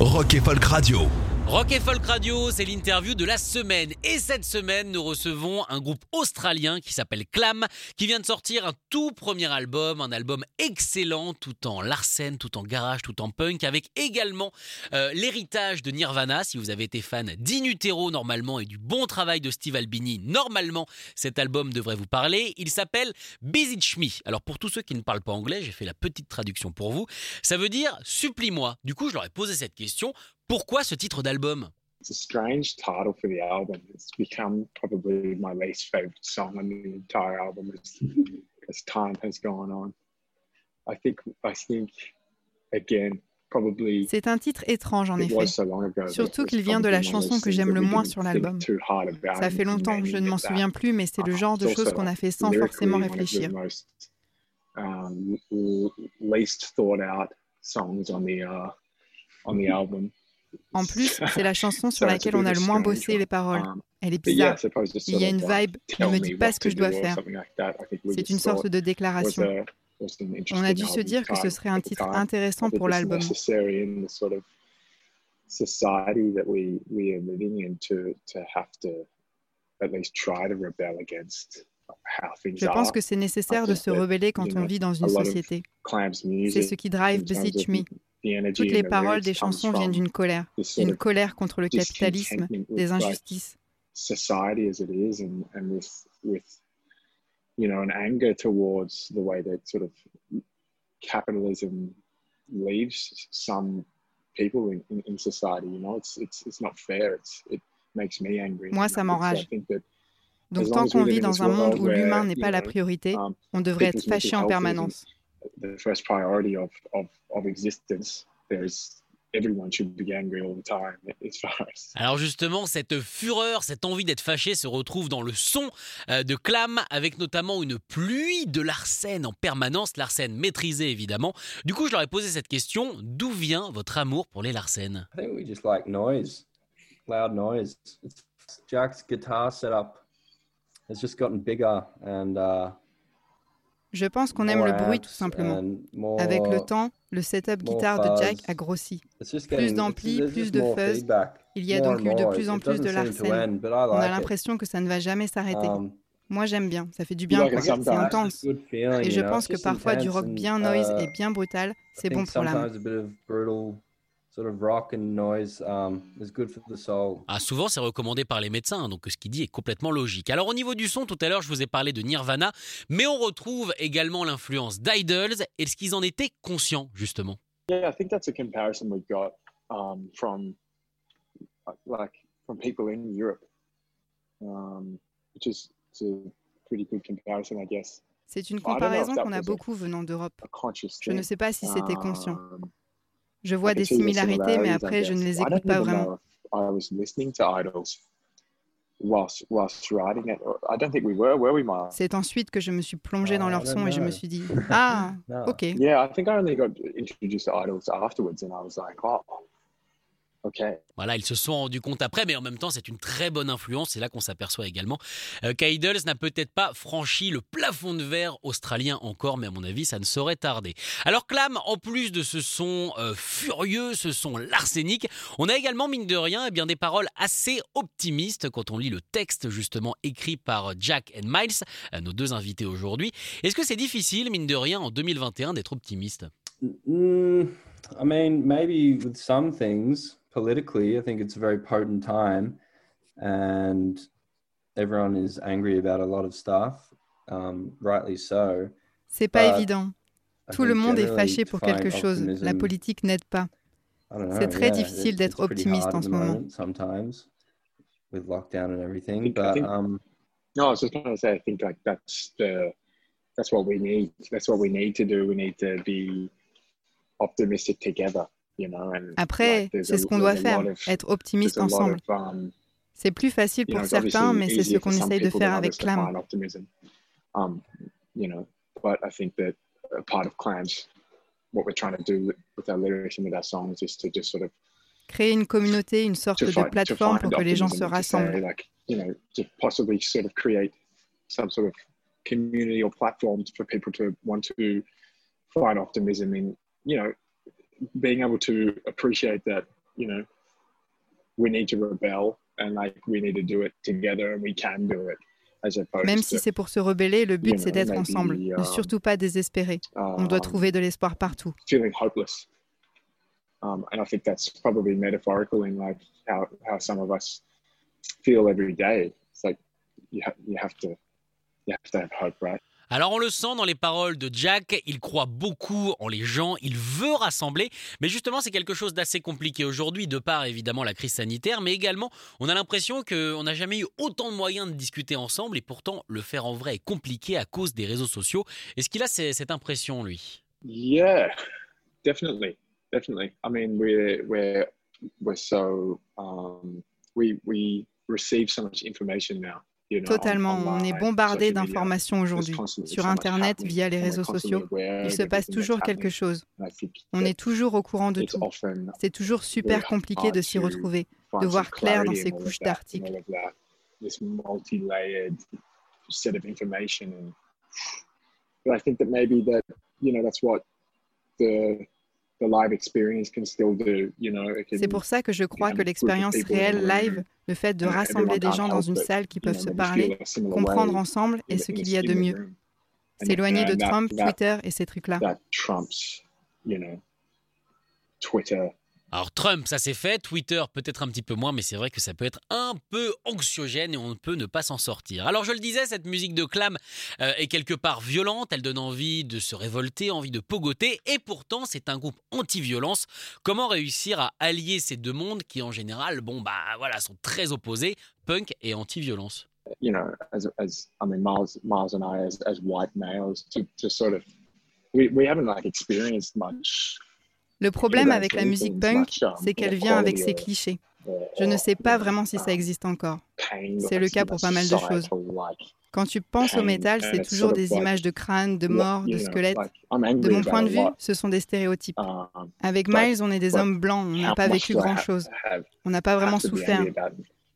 Rock et Folk Radio. Rock et Folk Radio, c'est l'interview de la semaine. Et cette semaine, nous recevons un groupe australien qui s'appelle Clam, qui vient de sortir un tout premier album, un album excellent, tout en Larsen, tout en garage, tout en punk, avec également euh, l'héritage de Nirvana. Si vous avez été fan d'Inutero normalement et du bon travail de Steve Albini, normalement, cet album devrait vous parler. Il s'appelle Beseech Me. Alors pour tous ceux qui ne parlent pas anglais, j'ai fait la petite traduction pour vous. Ça veut dire supplie-moi. Du coup, je leur ai posé cette question. Pourquoi ce titre d'album? It's a strange title for the album. It's become probably my least favorite song on the entire album as, as time has gone on. I think, I think, again, probably. C'est un titre étrange en effet. was so long ago, Surtout qu'il it's vient de la chanson que j'aime that le moins sur l'album. Ça fait longtemps, je ne m'en souviens plus, mais c'est le Uh, genre de choses qu'on a fait sans forcément réfléchir. En plus, c'est la chanson sur laquelle on a le moins bossé les paroles. Um, Elle est bizarre. Il y a une vibe, ne me dis pas ce que je dois faire. C'est une sorte de déclaration. On a dû se dire que ce serait un titre intéressant pour l'album. necessary in the sort of society that we we are living in to to have to at least try to rebel against how things Je pense are. que c'est nécessaire de se rebeller quand on vit dans une société. C'est ce qui drive of Me. Toutes les paroles des chansons viennent d'une colère. Une colère contre le capitalisme, des injustices. society as it is and, and with with you know an anger towards the way that sort of capitalism leaves some people in, in, in society you know it's it's it's not fair it's it makes me angry Moi, ça m'enrage. Donc tant qu'on vit dans un monde où l'humain n'est pas la priorité, um, on devrait être fâché en permanence. the first priority of, of, of existence there's everyone should be angry all the time as far as Alors justement, cette fureur, cette envie d'être fâché se retrouve dans le son euh, de Clam, avec notamment une pluie de Larsen en permanence, Larsen maîtrisé évidemment. Du coup, je leur ai posé cette question, d'où vient votre amour pour les Larsen I think we just like noise, loud noise. It's Jack's guitar setup has just gotten bigger and uh, Je pense qu'on aime le bruit tout simplement. more- Avec le temps, le setup guitare de Jack a grossi. It's just plus d'ampli, plus de fuzz. Il y a donc eu de plus en plus de Larsen. On a l'impression que ça ne va jamais s'arrêter. Um, Moi j'aime bien, ça fait du bien, c'est intense. Et je pense que parfois du rock bien noise uh, et bien brutal, c'est bon pour l'âme. Sometimes a bit of brutal sort of rock and noise um, is good for the soul. Ah, souvent, c'est recommandé par les médecins, donc ce qu'il dit est complètement logique. Alors, au niveau du son, tout à l'heure, je vous ai parlé de Nirvana, mais on retrouve également l'influence d'Idols. Est-ce qu'ils en étaient conscients, justement? Yeah, I think that's a comparison we've got um, from uh, like from people in Europe, um, which is it's a pretty good comparison, I guess. C'est une I don't know if comparaison qu'on a beaucoup venant d'Europe. Je ne sais pas si c'était conscient. Je vois des similarités, mais après je ne les écoute pas vraiment. I was listening to Idols whilst whilst writing it. I don't think we were, were we, Maya? C'est ensuite que je me suis plongé dans Oh, I leur son et je me suis dit Ah, ok. Yeah, I think I only got introduced to Idols afterwards, and I was like, oh, okay. Voilà, ils se sont rendus compte après, mais en même temps, c'est une très bonne influence. C'est là qu'on s'aperçoit également euh, qu'Idols n'a peut-être pas franchi le plafond de verre australien encore, mais à mon avis, ça ne saurait tarder. Alors, Clam, en plus de ce son euh, furieux, ce son larsénique, on a également, mine de rien, eh bien, des paroles assez optimistes quand on lit le texte, justement, écrit par Jack et Miles, euh, nos deux invités aujourd'hui. Est-ce que c'est difficile, mine de rien, en 2021, d'être optimiste? Mm, I mean, maybe with some things politically, I think it's a very potent time, and everyone is angry about a lot of stuff, um, rightly so. C'est pas But évident. I Tout le monde est fâché pour quelque chose. La politique n'aide pas. C'est know, très yeah, difficile it's- d'être it's pretty optimiste hard en at ce the moment. moment Sometimes, with lockdown and everything, think- but think- um, No, I was just going to say, I think like that's the that's what we need. That's what we need to do. We need to be optimistic together, Après, c'est ce qu'on doit faire, être optimiste ensemble. um, C'est plus facile pour certains, mais c'est ce qu'on essaye de faire avec Clam. Um, you know, but I think that a part of Clams, what we're trying to do with, our lyrics and with our songs is to just sort of Créer une communauté, une sorte de find, to plateforme pour que les gens se rassemblent. like, you know, to possibly sort of create some sort of community or platform for people to want to find optimism in, you know, being able to appreciate that, you know, we need to rebel and like we need to do it together and we can do it as opposed Même si c'est pour se rebeller, le but c'est d'être ensemble, ne um, surtout pas désespérer. On doit um, trouver de l'espoir partout. feeling hopeless. Um, and I think that's probably metaphorical in like how, how some of us feel every day. It's like you, ha- you have to you have to have hope, right? Alors on le sent dans les paroles de Jack, il croit beaucoup en les gens, il veut rassembler, mais justement c'est quelque chose d'assez compliqué aujourd'hui, de par évidemment la crise sanitaire, mais également on a l'impression qu'on n'a jamais eu autant de moyens de discuter ensemble, et pourtant le faire en vrai est compliqué à cause des réseaux sociaux. Est-ce qu'il a cette impression lui? Yeah, definitely, definitely. I mean, we're we're we're so um, we we receive so much information now. Totalement, on est bombardé d'informations aujourd'hui. Sur Internet, via les réseaux sociaux, il se passe toujours quelque chose. On est toujours au courant de tout. C'est toujours super compliqué de s'y retrouver, de voir clair dans ces couches d'articles. C'est pour ça que je crois que l'expérience réelle live, le fait de rassembler des gens dans une salle qui peuvent se parler, comprendre ensemble est ce qu'il y a de mieux. S'éloigner de Trump, Twitter et ces trucs-là. Twitter. Alors Trump, ça c'est fait, Twitter peut-être un petit peu moins, mais c'est vrai que ça peut être un peu anxiogène et on peut ne pas s'en sortir. Alors je le disais, cette musique de Clam euh, est quelque part violente, elle donne envie de se révolter, envie de pogoter, et pourtant c'est un groupe anti-violence. Comment réussir à allier ces deux mondes qui en général, bon bah voilà, sont très opposés, punk et anti-violence? You know, as I mean, Miles, and I, as white males, to, to sort of, we, we haven't like experienced much. Le problème those avec la musique punk, c'est qu'elle vient avec ses clichés. Je ne sais pas vraiment si ça existe encore. C'est le cas pour pas mal de choses. Quand tu penses au métal, c'est toujours des images de crânes, de morts, de squelettes. I'm De mon point de a vue, ce sont des stéréotypes. Um, Avec Miles, on est des hommes blancs, on n'a how pas vécu grand-chose. On n'a pas vraiment souffert.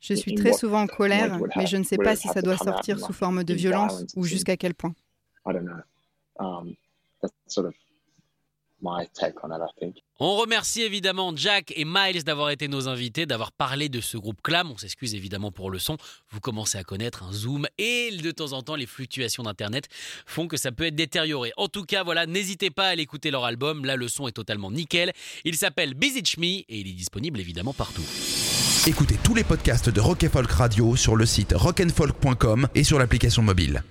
Je suis très souvent en colère, mais je ne sais pas si ça doit sortir sous forme de violence ou jusqu'à quel point. My take on it, I think. On remercie évidemment Jack et Miles d'avoir été nos invités, d'avoir parlé de ce groupe Clam. On s'excuse évidemment pour le son. Vous commencez à connaître un zoom et de temps en temps les fluctuations d'internet font que ça peut être détérioré. En tout cas, voilà, n'hésitez pas à l'écouter leur album. Là, le son est totalement nickel. Il s'appelle Beseech Me et il est disponible évidemment partout. Écoutez tous les podcasts de Rock and Folk Radio sur le site rockandfolk.com et sur l'application mobile.